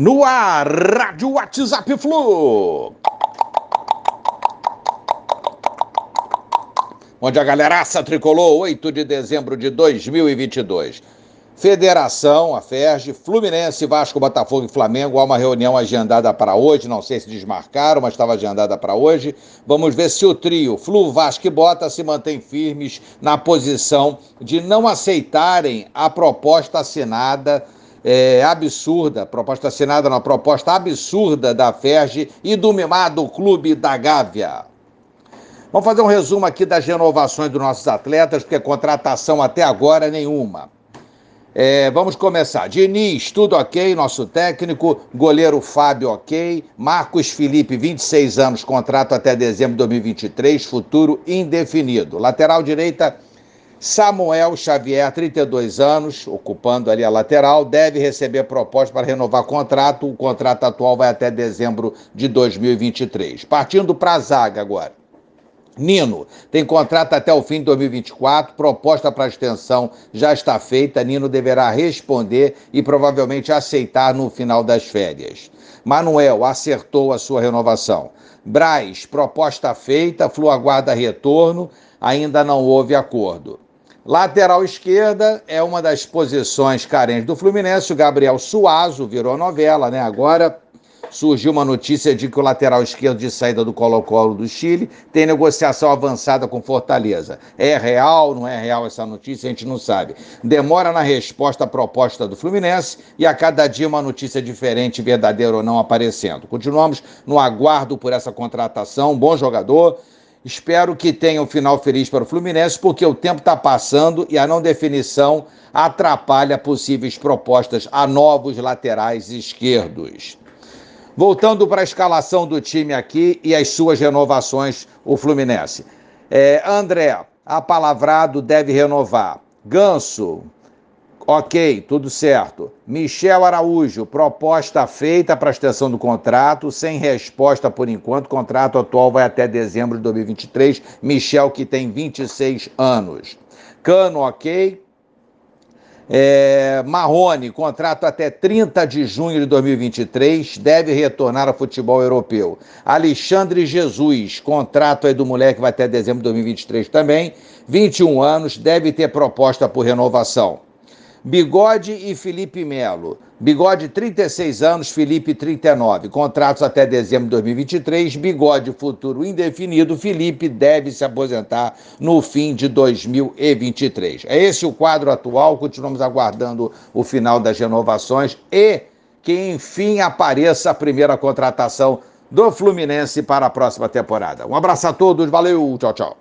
No ar, Rádio WhatsApp Flu. Onde a galeraça tricolou 8 de dezembro de 2022. Federação, a FERJ, Fluminense, Vasco, Botafogo e Flamengo. Há uma reunião agendada para hoje. Não sei se desmarcaram, mas estava agendada para hoje. Vamos ver se o trio Flu, Vasco e Bota se mantém firmes na posição de não aceitarem a proposta assinada é, absurda, proposta assinada na proposta absurda da FERJ e do mimado Clube da Gávea. Vamos fazer um resumo aqui das renovações dos nossos atletas, porque contratação até agora nenhuma. É, vamos começar. Diniz, tudo ok, nosso técnico. Goleiro Fábio, ok. Marcos Felipe, 26 anos, contrato até dezembro de 2023, futuro indefinido. Lateral direita, Samuel Xavier, 32 anos, ocupando ali a lateral, deve receber proposta para renovar contrato. O contrato atual vai até dezembro de 2023. Partindo para a zaga agora. Nino tem contrato até o fim de 2024, proposta para extensão já está feita. Nino deverá responder e provavelmente aceitar no final das férias. Manuel acertou a sua renovação. Braz, proposta feita, Flu aguarda retorno, ainda não houve acordo. Lateral esquerda é uma das posições carentes do Fluminense. O Gabriel Suazo virou novela, né? Agora surgiu uma notícia de que o lateral esquerdo de saída do Colo-Colo do Chile tem negociação avançada com Fortaleza. É real, não é real essa notícia? A gente não sabe. Demora na resposta à proposta do Fluminense e a cada dia uma notícia diferente, verdadeira ou não, aparecendo. Continuamos no aguardo por essa contratação. Bom jogador. Espero que tenha um final feliz para o Fluminense, porque o tempo está passando e a não definição atrapalha possíveis propostas a novos laterais esquerdos. Voltando para a escalação do time aqui e as suas renovações, o Fluminense. É, André, apalavrado, deve renovar. Ganso, ok, tudo certo. Michel Araújo, proposta feita para extensão do contrato, sem resposta por enquanto. O contrato atual vai até dezembro de 2023. Michel, que tem 26 anos. Cano, ok. É, Marrone, contrato até 30 de junho de 2023, deve retornar ao futebol europeu. Alexandre Jesus, contrato aí do moleque vai até dezembro de 2023 também, 21 anos, deve ter proposta por renovação. Bigode e Felipe Melo. Bigode, 36 anos, Felipe, 39. Contratos até dezembro de 2023. Bigode, futuro indefinido. Felipe deve se aposentar no fim de 2023. É esse o quadro atual. Continuamos aguardando o final das renovações e que, enfim, apareça a primeira contratação do Fluminense para a próxima temporada. Um abraço a todos, valeu, tchau, tchau.